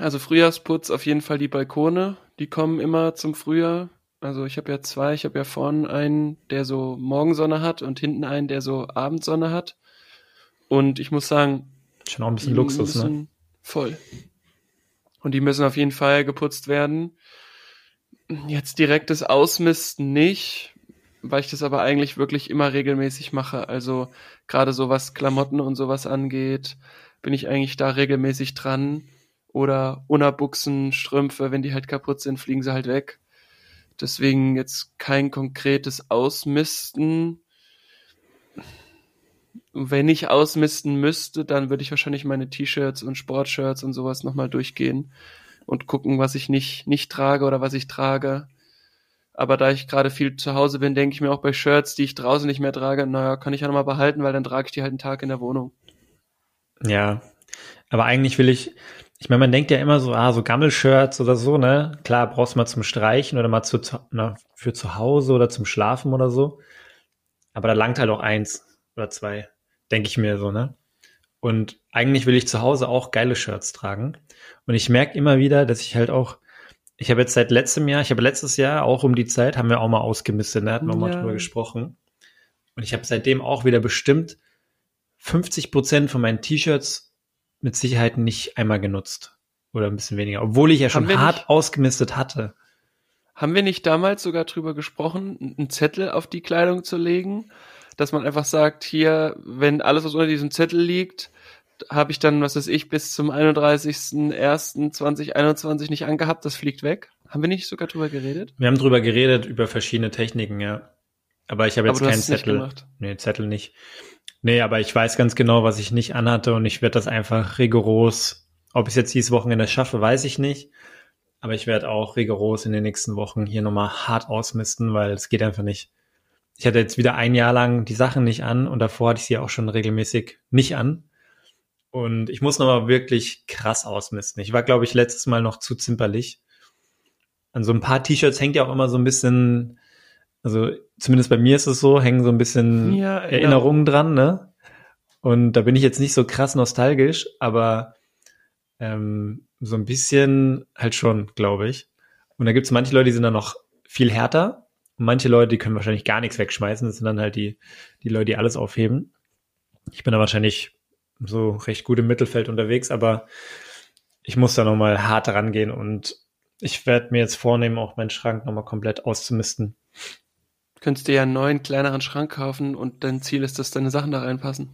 Also Frühjahrsputz auf jeden Fall die Balkone, die kommen immer zum Frühjahr. Also ich habe ja zwei, ich habe ja vorne einen, der so Morgensonne hat und hinten einen, der so Abendsonne hat. Und ich muss sagen, Schon auch ein bisschen die Luxus, ne? müssen voll. Und die müssen auf jeden Fall geputzt werden. Jetzt direktes Ausmisten nicht, weil ich das aber eigentlich wirklich immer regelmäßig mache. Also gerade so was Klamotten und sowas angeht, bin ich eigentlich da regelmäßig dran. Oder Unterbuchsen, Strümpfe, wenn die halt kaputt sind, fliegen sie halt weg. Deswegen jetzt kein konkretes Ausmisten. Wenn ich ausmisten müsste, dann würde ich wahrscheinlich meine T-Shirts und Sportshirts und sowas nochmal durchgehen und gucken, was ich nicht, nicht trage oder was ich trage. Aber da ich gerade viel zu Hause bin, denke ich mir auch bei Shirts, die ich draußen nicht mehr trage, naja, kann ich ja nochmal behalten, weil dann trage ich die halt einen Tag in der Wohnung. Ja, aber eigentlich will ich, ich meine, man denkt ja immer so, ah, so Gammelshirts oder so, ne? Klar, brauchst du mal zum Streichen oder mal zu, na, für zu Hause oder zum Schlafen oder so. Aber da langt halt auch eins oder zwei, denke ich mir so, ne? Und eigentlich will ich zu Hause auch geile Shirts tragen. Und ich merke immer wieder, dass ich halt auch, ich habe jetzt seit letztem Jahr, ich habe letztes Jahr auch um die Zeit, haben wir auch mal ausgemistet, da hatten wir auch mal Ja. drüber gesprochen. Und ich habe seitdem auch wieder bestimmt 50 Prozent von meinen T-Shirts mit Sicherheit nicht einmal genutzt. Oder ein bisschen weniger. Obwohl ich ja schon hart nicht- ausgemistet hatte. Haben wir nicht damals sogar drüber gesprochen, einen Zettel auf die Kleidung zu legen? Dass man einfach sagt, hier, wenn alles, was unter diesem Zettel liegt, habe ich dann, was weiß ich, bis zum 31.01.2021 nicht angehabt, das fliegt weg. Haben wir nicht sogar drüber geredet? Wir haben drüber geredet, über verschiedene Techniken, ja. Aber ich habe jetzt keinen Zettel. gemacht. Nee, Zettel nicht. Nee, aber ich weiß ganz genau, was ich nicht anhatte und ich werde das einfach rigoros, ob ich es jetzt dieses Wochenende schaffe, weiß ich nicht. Aber ich werde auch rigoros in den nächsten Wochen hier nochmal hart ausmisten, weil es geht einfach nicht. Ich hatte jetzt wieder ein Jahr lang die Sachen nicht an und davor hatte ich sie auch schon regelmäßig nicht an. Und ich muss nochmal wirklich krass ausmisten. Ich war, glaube ich, letztes Mal noch zu zimperlich. An so ein paar T-Shirts hängt ja auch immer so ein bisschen, also zumindest bei mir ist es so, hängen so ein bisschen Ja, Erinnerungen dran, ne? Und da bin ich jetzt nicht so krass nostalgisch, aber ähm, so ein bisschen halt schon, glaube ich. Und da gibt es manche Leute, die sind dann noch viel härter. Und manche Leute, die können wahrscheinlich gar nichts wegschmeißen. Das sind dann halt die, die Leute, die alles aufheben. Ich bin da wahrscheinlich so recht gut im Mittelfeld unterwegs, aber ich muss da nochmal hart rangehen und ich werde mir jetzt vornehmen, auch meinen Schrank nochmal komplett auszumisten. Könntest dir ja einen neuen, kleineren Schrank kaufen und dein Ziel ist, dass deine Sachen da reinpassen.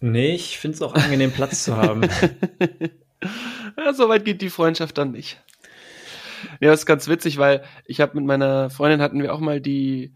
Nee, ich finde es auch angenehm, Platz zu haben. ja, soweit geht die Freundschaft dann nicht. Ja, das ist ganz witzig, weil ich habe mit meiner Freundin hatten wir auch mal die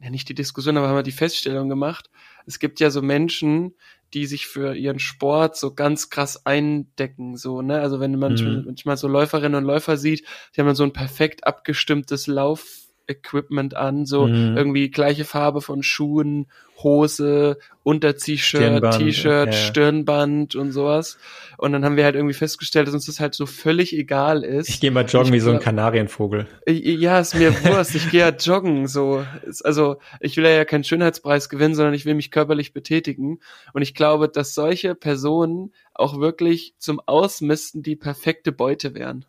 ja nicht die Diskussion, aber haben wir die Feststellung gemacht. Es gibt ja so Menschen, die sich für ihren Sport so ganz krass eindecken, so, ne? Also wenn man mhm. manchmal so Läuferinnen und Läufer sieht, die haben dann so ein perfekt abgestimmtes Lauf Equipment an, so mhm. irgendwie gleiche Farbe von Schuhen, Hose, Unter-T-Shirt, T-Shirt, ja. Stirnband und sowas. Und dann haben wir halt irgendwie festgestellt, dass uns das halt so völlig egal ist. Ich gehe mal joggen ich, wie so ein Kanarienvogel. Ja, ist mir Wurst. Ich gehe halt joggen, so. Also, ich will ja keinen Schönheitspreis gewinnen, sondern ich will mich körperlich betätigen. Und ich glaube, dass solche Personen auch wirklich zum Ausmisten die perfekte Beute wären.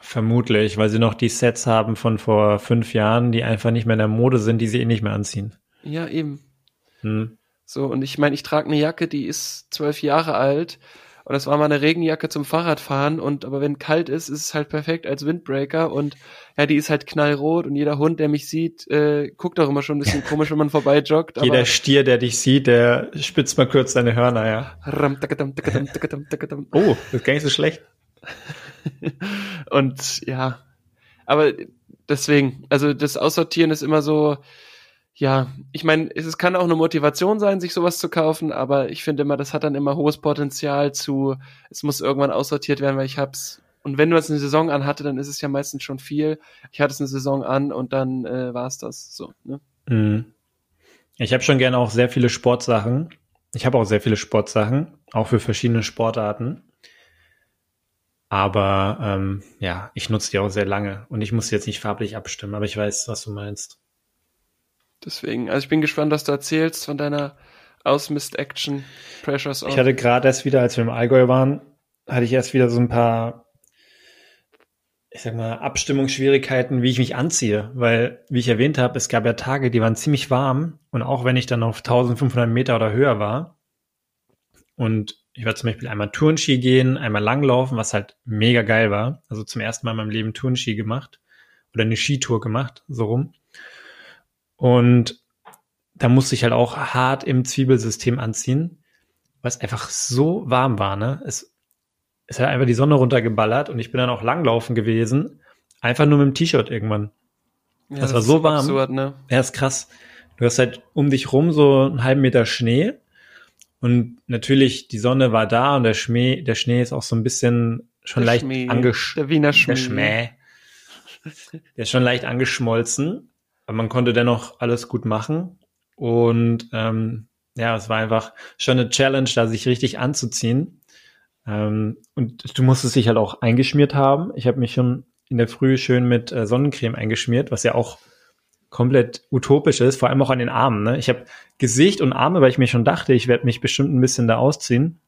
Vermutlich, weil sie noch die Sets haben von vor fünf Jahren, die einfach nicht mehr in der Mode sind, die sie eh nicht mehr anziehen. Ja, eben. Hm. So, und ich meine, ich trage eine Jacke, die ist zwölf Jahre alt. Und das war mal eine Regenjacke zum Fahrradfahren. Und aber wenn kalt ist, ist es halt perfekt als Windbreaker. Und ja, die ist halt knallrot. Und jeder Hund, der mich sieht, äh, guckt auch immer schon ein bisschen komisch, wenn man vorbei joggt. Jeder Stier, der dich sieht, der spitzt mal kurz seine Hörner, ja. oh, das ist gar nicht so schlecht. und ja, aber deswegen, also das Aussortieren ist immer so, ja, ich meine, es kann auch eine Motivation sein, sich sowas zu kaufen, aber ich finde immer, das hat dann immer hohes Potenzial zu, es muss irgendwann aussortiert werden, weil ich hab's. Und wenn du es eine Saison anhatte, dann ist es ja meistens schon viel. Ich hatte es eine Saison an und dann äh, war es das so. Ne? Mhm. Ich habe schon gerne auch sehr viele Sportsachen. Ich habe auch sehr viele Sportsachen, auch für verschiedene Sportarten. Aber ähm, ja, ich nutze die auch sehr lange und ich muss jetzt nicht farblich abstimmen, aber ich weiß, was du meinst. Deswegen, also ich bin gespannt, was du erzählst von deiner Ausmist-Action Pressures on. Ich hatte gerade erst wieder, als wir im Allgäu waren, hatte ich erst wieder so ein paar, ich sag mal, Abstimmungsschwierigkeiten, wie ich mich anziehe, weil, wie ich erwähnt habe, es gab ja Tage, die waren ziemlich warm und auch wenn ich dann auf 1500 Meter oder höher war und ich war zum Beispiel einmal Turnski gehen, einmal langlaufen, was halt mega geil war. Also zum ersten Mal in meinem Leben Turnski gemacht oder eine Skitour gemacht, so rum. Und da musste ich halt auch hart im Zwiebelsystem anziehen, weil es einfach so warm war, ne? Es, es hat einfach die Sonne runtergeballert und ich bin dann auch langlaufen gewesen, einfach nur mit dem T-Shirt irgendwann. Ja, das, das war so warm. Absurd, ne? Ja, ist krass. Du hast halt um dich rum so einen halben Meter Schnee und natürlich, die Sonne war da und der Schnee, der Schnee ist auch so ein bisschen schon der leicht angeschmolzen. Der Wiener Schmäh. Der Schmäh. Der ist schon leicht angeschmolzen, aber man konnte dennoch alles gut machen. Und ähm, ja, es war einfach schon eine Challenge, da sich richtig anzuziehen. Ähm, und du musstest dich halt auch eingeschmiert haben. Ich habe mich schon in der Früh schön mit äh, Sonnencreme eingeschmiert, was ja auch komplett utopisch ist, vor allem auch an den Armen. Ne? Ich habe Gesicht und Arme, weil ich mir schon dachte, ich werde mich bestimmt ein bisschen da ausziehen,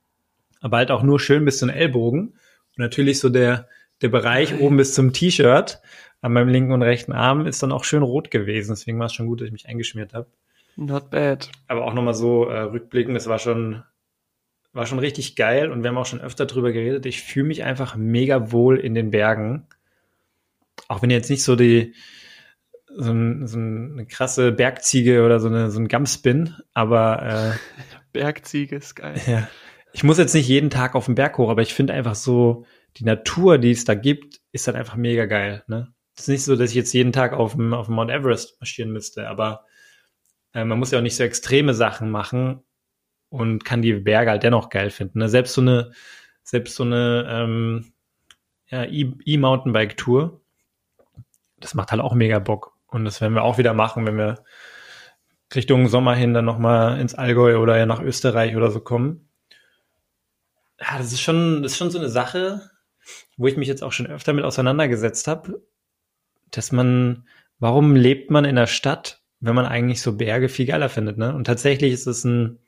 aber halt auch nur schön bis zu den Ellbogen. Und natürlich so der, der Bereich oben bis zum T-Shirt an meinem linken und rechten Arm ist dann auch schön rot gewesen. Deswegen war es schon gut, dass ich mich eingeschmiert habe. Not bad. Aber auch nochmal so äh, rückblickend, es war schon, war schon richtig geil und wir haben auch schon öfter drüber geredet. Ich fühle mich einfach mega wohl in den Bergen. Auch wenn jetzt nicht so die, so, ein, so eine krasse Bergziege oder so, eine, so ein Gams bin, aber äh, Bergziege ist geil. Ja. Ich muss jetzt nicht jeden Tag auf den Berg hoch, aber ich finde einfach so, die Natur, die es da gibt, ist halt einfach mega geil. Ne? Es ist nicht so, dass ich jetzt jeden Tag auf dem, auf dem Mount Everest marschieren müsste, aber äh, man muss ja auch nicht so extreme Sachen machen und kann die Berge halt dennoch geil finden. Ne? Selbst so eine, selbst so eine ähm, ja, E-Mountainbike-Tour, das macht halt auch mega Bock. Und das werden wir auch wieder machen, wenn wir Richtung Sommer hin dann nochmal ins Allgäu oder ja nach Österreich oder so kommen. Ja, das ist schon, das ist schon so eine Sache, wo ich mich jetzt auch schon öfter mit auseinandergesetzt habe, dass man, warum lebt man in der Stadt, wenn man eigentlich so Berge viel geiler findet, ne? Und tatsächlich ist es ein,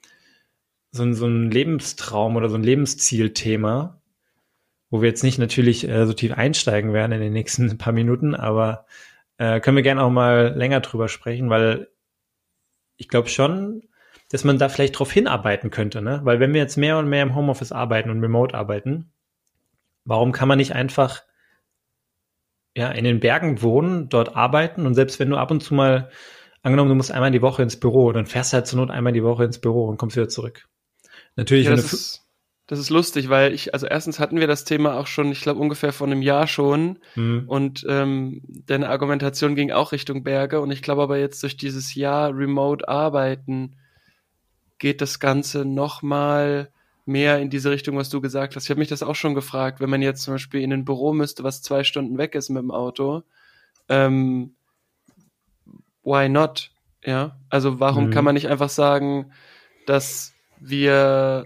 so ein, so ein Lebenstraum oder so ein Lebenszielthema, wo wir jetzt nicht natürlich äh, so tief einsteigen werden in den nächsten paar Minuten, aber äh, können wir gerne auch mal länger drüber sprechen, weil ich glaube schon, dass man da vielleicht drauf hinarbeiten könnte, ne? Weil wenn wir jetzt mehr und mehr im Homeoffice arbeiten und remote arbeiten, warum kann man nicht einfach ja in den Bergen wohnen, dort arbeiten und selbst wenn du ab und zu mal angenommen, du musst einmal die Woche ins Büro, dann fährst du halt zur Not einmal die Woche ins Büro und kommst wieder zurück. Natürlich, ja, das, ist, Das ist lustig, weil ich, also erstens hatten wir das Thema auch schon, ich glaube ungefähr vor einem Jahr schon. Mhm. Und ähm, deine Argumentation ging auch Richtung Berge. Und ich glaube aber jetzt durch dieses Jahr Remote Arbeiten geht das Ganze nochmal mehr in diese Richtung, was du gesagt hast. Ich habe mich das auch schon gefragt, wenn man jetzt zum Beispiel in ein Büro müsste, was zwei Stunden weg ist mit dem Auto. Ähm, why not? Ja, also warum mhm. kann man nicht einfach sagen, dass wir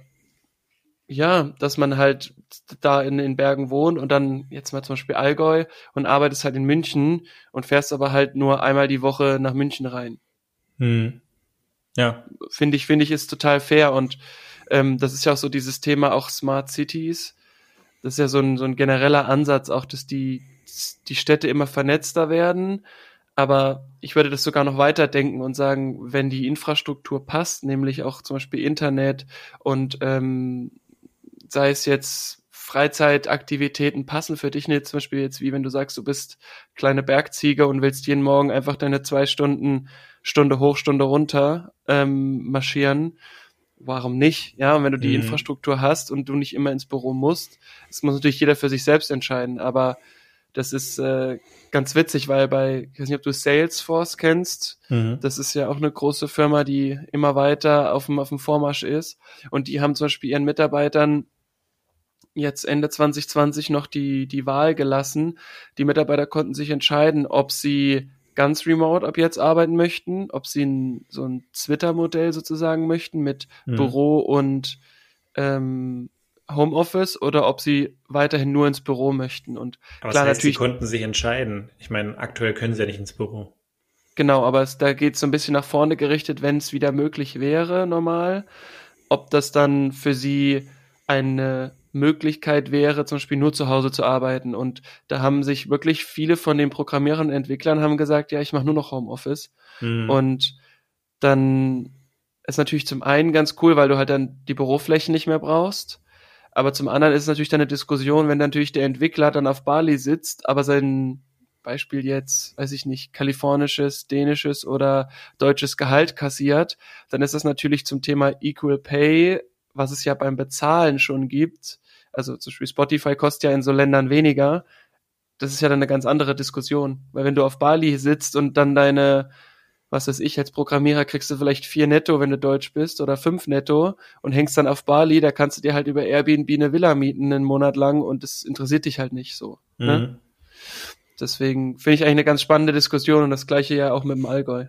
ja, dass man halt da in den Bergen wohnt und dann jetzt mal zum Beispiel Allgäu und arbeitest halt in München und fährst aber halt nur einmal die Woche nach München rein. Hm. Ja. Finde ich, finde ich, ist total fair und ähm, das ist ja auch so dieses Thema auch Smart Cities. Das ist ja so ein, so ein genereller Ansatz auch, dass die, die Städte immer vernetzter werden. Aber ich würde das sogar noch weiter denken und sagen, wenn die Infrastruktur passt, nämlich auch zum Beispiel Internet und ähm, sei es jetzt Freizeitaktivitäten passen für dich nicht, zum Beispiel jetzt wie wenn du sagst, du bist kleine Bergziege und willst jeden Morgen einfach deine zwei Stunden, Stunde hoch, Stunde runter ähm, marschieren. Warum nicht? Ja, und wenn du die mhm. Infrastruktur hast und du nicht immer ins Büro musst, das muss natürlich jeder für sich selbst entscheiden, aber das ist äh, ganz witzig, weil bei, ich weiß nicht, ob du Salesforce kennst, mhm. das ist ja auch eine große Firma, die immer weiter auf dem, auf dem Vormarsch ist. Und die haben zum Beispiel ihren Mitarbeitern jetzt Ende 2020 noch die, die Wahl gelassen. Die Mitarbeiter konnten sich entscheiden, ob sie ganz remote ab jetzt arbeiten möchten, ob sie ein, so ein Twitter-Modell sozusagen möchten mit mhm. Büro und ähm, Homeoffice oder ob sie weiterhin nur ins Büro möchten. Und aber klar, das heißt, natürlich. Sie konnten sich entscheiden. Ich meine, aktuell können sie ja nicht ins Büro. Genau, aber es, da geht es so ein bisschen nach vorne gerichtet, wenn es wieder möglich wäre, normal. Ob das dann für sie eine Möglichkeit wäre, zum Beispiel nur zu Hause zu arbeiten. Und da haben sich wirklich viele von den Programmierern und Entwicklern haben gesagt, ja, ich mache nur noch Homeoffice. Mhm. Und dann ist natürlich zum einen ganz cool, weil du halt dann die Büroflächen nicht mehr brauchst. Aber zum anderen ist es natürlich dann eine Diskussion, wenn natürlich der Entwickler dann auf Bali sitzt, aber sein Beispiel jetzt, weiß ich nicht, kalifornisches, dänisches oder deutsches Gehalt kassiert, dann ist das natürlich zum Thema Equal Pay, was es ja beim Bezahlen schon gibt, also zum Beispiel Spotify kostet ja in so Ländern weniger. Das ist ja dann eine ganz andere Diskussion. Weil wenn du auf Bali sitzt und dann deine, was weiß ich, als Programmierer kriegst du vielleicht vier netto, wenn du Deutsch bist, oder fünf netto und hängst dann auf Bali, da kannst du dir halt über Airbnb eine Villa mieten einen Monat lang und das interessiert dich halt nicht so. Ne? Mhm. Ne? Deswegen finde ich eigentlich eine ganz spannende Diskussion und das gleiche ja auch mit dem Allgäu.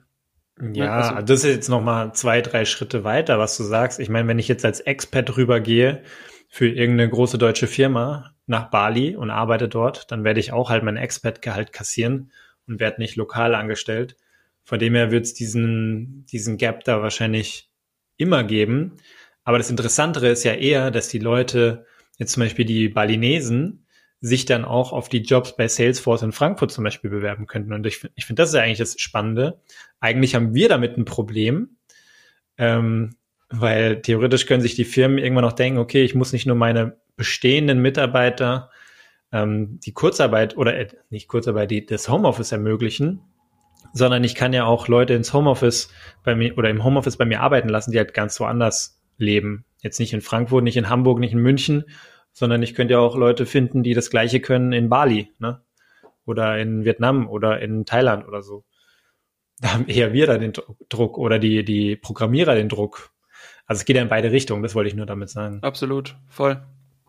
Ja, ne? also, das ist jetzt nochmal zwei, drei Schritte weiter, was du sagst. Ich meine, wenn ich jetzt als Expat rübergehe, für irgendeine große deutsche Firma nach Bali und arbeite dort, dann werde ich auch halt mein Expat-Gehalt kassieren und werde nicht lokal angestellt. Von dem her wird es diesen, diesen Gap da wahrscheinlich immer geben. Aber das Interessantere ist ja eher, dass die Leute, jetzt zum Beispiel die Balinesen, sich dann auch auf die Jobs bei Salesforce in Frankfurt zum Beispiel bewerben könnten. Und ich, ich finde, das ist ja eigentlich das Spannende. Eigentlich haben wir damit ein Problem, ähm, weil theoretisch können sich die Firmen irgendwann noch denken, okay, ich muss nicht nur meine bestehenden Mitarbeiter ähm, die Kurzarbeit oder äh, nicht Kurzarbeit, die das Homeoffice ermöglichen, sondern ich kann ja auch Leute ins Homeoffice bei mir oder im Homeoffice bei mir arbeiten lassen, die halt ganz woanders leben. Jetzt nicht in Frankfurt, nicht in Hamburg, nicht in München, sondern ich könnte ja auch Leute finden, die das Gleiche können in Bali, ne? Oder in Vietnam oder in Thailand oder so. Da haben eher wir da den Druck oder die, die Programmierer den Druck, also es geht ja in beide Richtungen, das wollte ich nur damit sagen. Absolut, voll.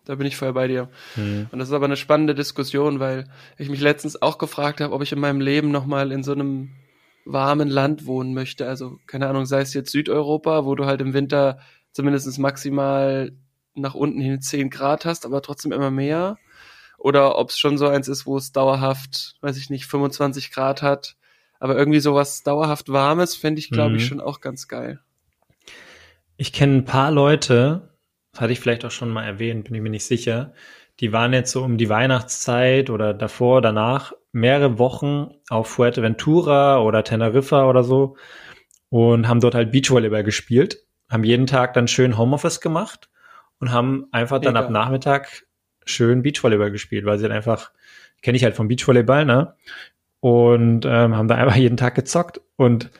Da bin ich voll bei dir. Hm. Und das ist aber eine spannende Diskussion, weil ich mich letztens auch gefragt habe, ob ich in meinem Leben nochmal in so einem warmen Land wohnen möchte. Also, keine Ahnung, sei es jetzt Südeuropa, wo du halt im Winter zumindest maximal nach unten hin 10 Grad hast, aber trotzdem immer mehr. Oder ob es schon so eins ist, wo es dauerhaft, weiß ich nicht, 25 Grad hat. Aber irgendwie sowas dauerhaft Warmes fände ich, glaube mhm. ich, schon auch ganz geil. Ich kenne ein paar Leute, das hatte ich vielleicht auch schon mal erwähnt, bin ich mir nicht sicher, die waren jetzt so um die Weihnachtszeit oder davor, danach mehrere Wochen auf Fuerteventura oder Teneriffa oder so und haben dort halt Beachvolleyball gespielt, haben jeden Tag dann schön Homeoffice gemacht und haben einfach dann Mega. ab Nachmittag schön Beachvolleyball gespielt, weil sie dann einfach, kenne ich halt vom Beachvolleyball, ne? Und ähm, haben da einfach jeden Tag gezockt und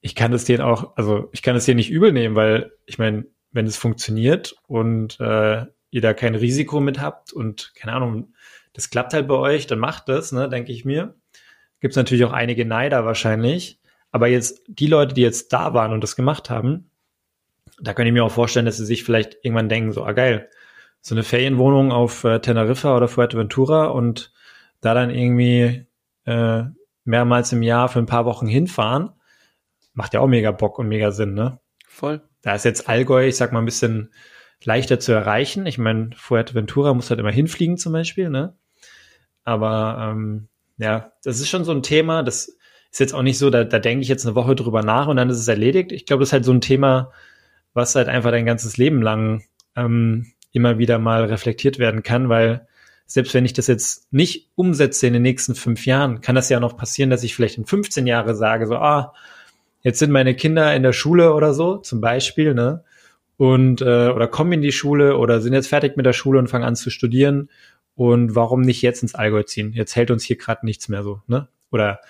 ich kann das denen auch, also ich kann das denen nicht übel nehmen, weil ich meine, wenn es funktioniert und äh, ihr da kein Risiko mit habt und keine Ahnung, das klappt halt bei euch, dann macht das, ne, denke ich mir. Gibt es natürlich auch einige Neider wahrscheinlich. Aber jetzt die Leute, die jetzt da waren und das gemacht haben, da könnte ich mir auch vorstellen, dass sie sich vielleicht irgendwann denken, so, ah geil, so eine Ferienwohnung auf äh, Teneriffa oder Fuerteventura und da dann irgendwie äh, mehrmals im Jahr für ein paar Wochen hinfahren, macht ja auch mega Bock und mega Sinn, ne? Voll. Da ist jetzt Allgäu, ich sag mal, ein bisschen leichter zu erreichen. Ich meine, Fuerteventura muss halt immer hinfliegen zum Beispiel, ne? Aber ähm, ja, das ist schon so ein Thema, das ist jetzt auch nicht so, da, da denke ich jetzt eine Woche drüber nach und dann ist es erledigt. Ich glaube, das ist halt so ein Thema, was halt einfach dein ganzes Leben lang ähm, immer wieder mal reflektiert werden kann, weil selbst wenn ich das jetzt nicht umsetze in den nächsten fünf Jahren, kann das ja noch passieren, dass ich vielleicht in 15 Jahre sage, so, ah, jetzt sind meine Kinder in der Schule oder so, zum Beispiel, ne? Und äh, oder kommen in die Schule oder sind jetzt fertig mit der Schule und fangen an zu studieren. Und warum nicht jetzt ins Allgäu ziehen? Jetzt hält uns hier gerade nichts mehr so, ne? Oder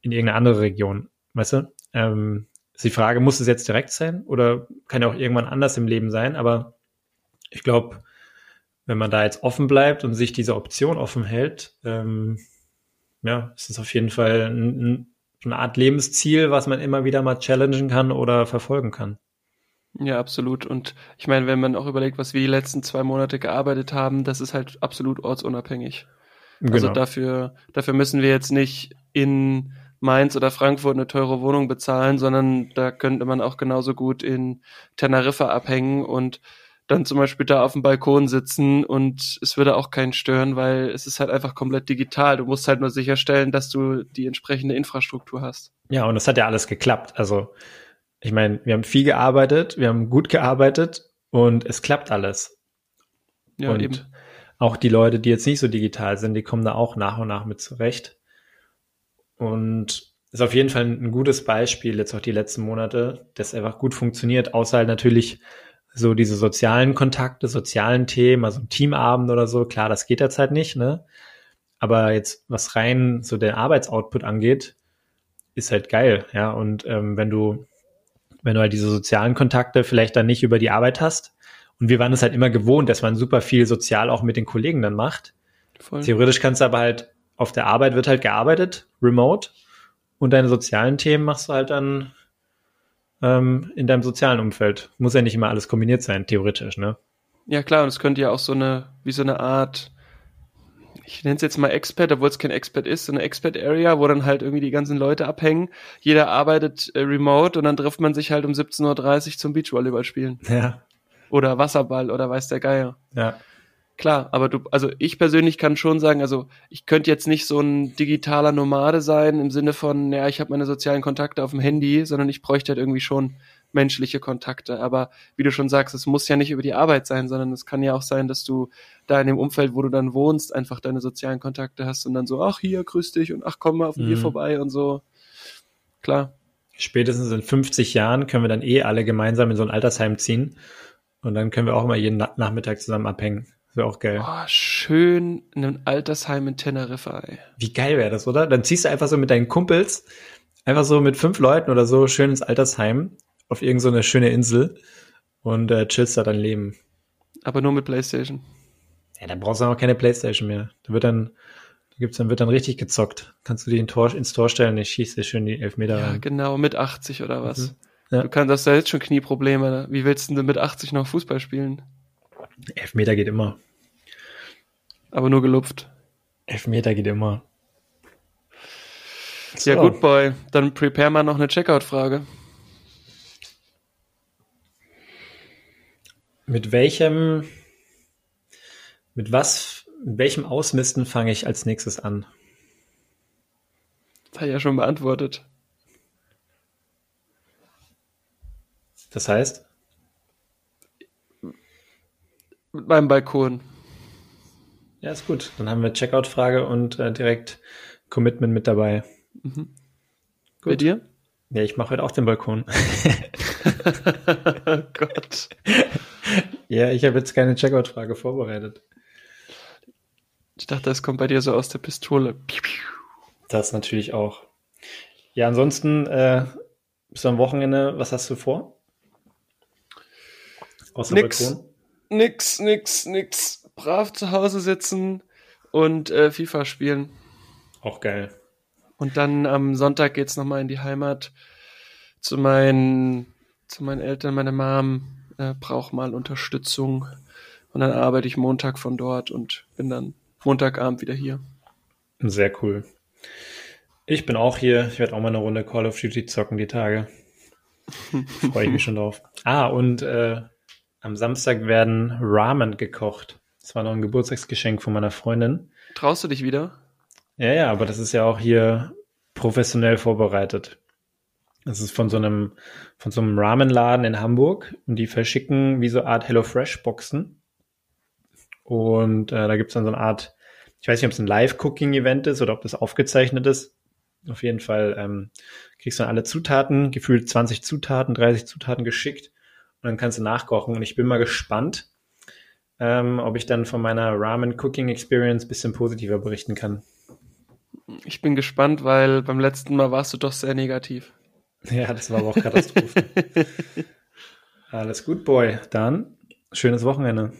in irgendeine andere Region, weißt du? Ähm, ist die Frage, muss es jetzt direkt sein oder kann ja auch irgendwann anders im Leben sein? Aber ich glaube, wenn man da jetzt offen bleibt und sich diese Option offen hält, ähm, ja, ist es auf jeden Fall ein, ein, eine Art Lebensziel, was man immer wieder mal challengen kann oder verfolgen kann. Ja, absolut. Und ich meine, wenn man auch überlegt, was wir die letzten zwei Monate gearbeitet haben, das ist halt absolut ortsunabhängig. Also genau. Also dafür, dafür müssen wir jetzt nicht in Mainz oder Frankfurt eine teure Wohnung bezahlen, sondern da könnte man auch genauso gut in Teneriffa abhängen und dann zum Beispiel da auf dem Balkon sitzen und es würde auch keinen stören, weil es ist halt einfach komplett digital. Du musst halt nur sicherstellen, dass du die entsprechende Infrastruktur hast. Ja, und das hat ja alles geklappt. Also ich meine, wir haben viel gearbeitet, wir haben gut gearbeitet und es klappt alles. Ja, und eben. Auch die Leute, die jetzt nicht so digital sind, die kommen da auch nach und nach mit zurecht. Und ist auf jeden Fall ein gutes Beispiel, jetzt auch die letzten Monate, das einfach gut funktioniert, außer halt natürlich so diese sozialen Kontakte, sozialen Themen, also ein Teamabend oder so, klar, das geht derzeit nicht, ne? Aber jetzt, was rein so der Arbeitsoutput angeht, ist halt geil, ja. Und ähm, wenn du, wenn du halt diese sozialen Kontakte vielleicht dann nicht über die Arbeit hast, und wir waren es halt immer gewohnt, dass man super viel sozial auch mit den Kollegen dann macht. Voll. Theoretisch kannst du aber halt auf der Arbeit wird halt gearbeitet, remote, und deine sozialen Themen machst du halt dann ähm, in deinem sozialen Umfeld. Muss ja nicht immer alles kombiniert sein, theoretisch, ne? Ja, klar, und es könnte ja auch so eine, wie so eine Art, ich nenne es jetzt mal Expert, obwohl es kein Expert ist, so eine Expert-Area, wo dann halt irgendwie die ganzen Leute abhängen. Jeder arbeitet äh, remote und dann trifft man sich halt um 17.30 Uhr zum Beachvolleyball spielen. Ja. Oder Wasserball oder weiß der Geier. Ja. Klar, aber du, also ich persönlich kann schon sagen, also ich könnte jetzt nicht so ein digitaler Nomade sein im Sinne von, ja, ich habe meine sozialen Kontakte auf dem Handy, sondern ich bräuchte halt irgendwie schon menschliche Kontakte. Aber wie du schon sagst, es muss ja nicht über die Arbeit sein, sondern es kann ja auch sein, dass du da in dem Umfeld, wo du dann wohnst, einfach deine sozialen Kontakte hast und dann so, ach hier, grüß dich und ach komm mal auf mhm. vorbei und so. Klar. Spätestens in 50 Jahren können wir dann eh alle gemeinsam in so ein Altersheim ziehen und dann können wir auch immer jeden Nachmittag zusammen abhängen. Wäre auch geil. Oh, schön in einem Altersheim in Teneriffa, ey. Wie geil wäre das, oder? Dann ziehst du einfach so mit deinen Kumpels, einfach so mit fünf Leuten oder so schön ins Altersheim auf irgendeine so schöne Insel und äh, chillst da dein Leben. Aber nur mit Playstation. Ja, dann brauchst du auch keine Playstation mehr. Da wird dann, da gibt's dann wird dann richtig gezockt. Kannst du die in Tor, ins Tor stellen, ich schieße dir schön die Elfmeter ja, rein. genau, mit 80 oder was. Mhm. Ja. Du kannst, hast ja jetzt schon Knieprobleme. Wie willst du denn mit 80 noch Fußball spielen? Elfmeter geht immer. Aber nur gelupft. Elfmeter geht immer. So. Ja, gut, Boy. Dann prepare mal noch eine Checkout-Frage. Mit welchem, mit was, mit welchem Ausmisten fange ich als nächstes an? Das habe ich ja schon beantwortet. Das heißt? Mit meinem Balkon. Ja, ist gut. Dann haben wir Checkout-Frage und äh, direkt Commitment mit dabei. Mhm. Gut. Bei dir? Ja, ich mache heute auch den Balkon. oh Gott. Ja, ich habe jetzt keine Checkout-Frage vorbereitet. Ich dachte, das kommt bei dir so aus der Pistole. Das natürlich auch. Ja, ansonsten äh, bis am Wochenende, was hast du vor? Außer nix, Balkon? Nix, nix, nix. Brav zu Hause sitzen und äh, FIFA spielen. Auch geil. Und dann am Sonntag geht's nochmal in die Heimat zu meinen, zu meinen Eltern. Meine Mom äh, braucht mal Unterstützung. Und dann arbeite ich Montag von dort und bin dann Montagabend wieder hier. Sehr cool. Ich bin auch hier. Ich werde auch mal eine Runde Call of Duty zocken die Tage. Freue ich mich schon drauf. Ah, und äh, am Samstag werden Ramen gekocht. Das war noch ein Geburtstagsgeschenk von meiner Freundin. Traust du dich wieder? Ja, ja, aber das ist ja auch hier professionell vorbereitet. Das ist von so einem, von so einem Ramenladen in Hamburg und die verschicken wie so eine Art HelloFresh-Boxen. Und äh, da gibt's dann so eine Art, ich weiß nicht, ob es ein Live-Cooking-Event ist oder ob das aufgezeichnet ist. Auf jeden Fall ähm, kriegst du dann alle Zutaten, gefühlt 20 Zutaten, 30 Zutaten geschickt und dann kannst du nachkochen. Und ich bin mal gespannt, ähm, ob ich dann von meiner Ramen-Cooking-Experience bisschen positiver berichten kann. Ich bin gespannt, weil beim letzten Mal warst du doch sehr negativ. Ja, das war aber auch Katastrophe. Alles gut, Boy. Dann schönes Wochenende.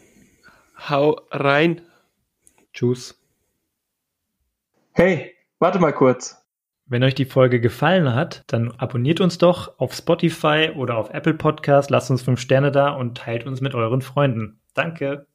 Hau rein. Tschüss. Hey, warte mal kurz. Wenn euch die Folge gefallen hat, dann abonniert uns doch auf Spotify oder auf Apple Podcast, lasst uns fünf Sterne da und teilt uns mit euren Freunden. Danke.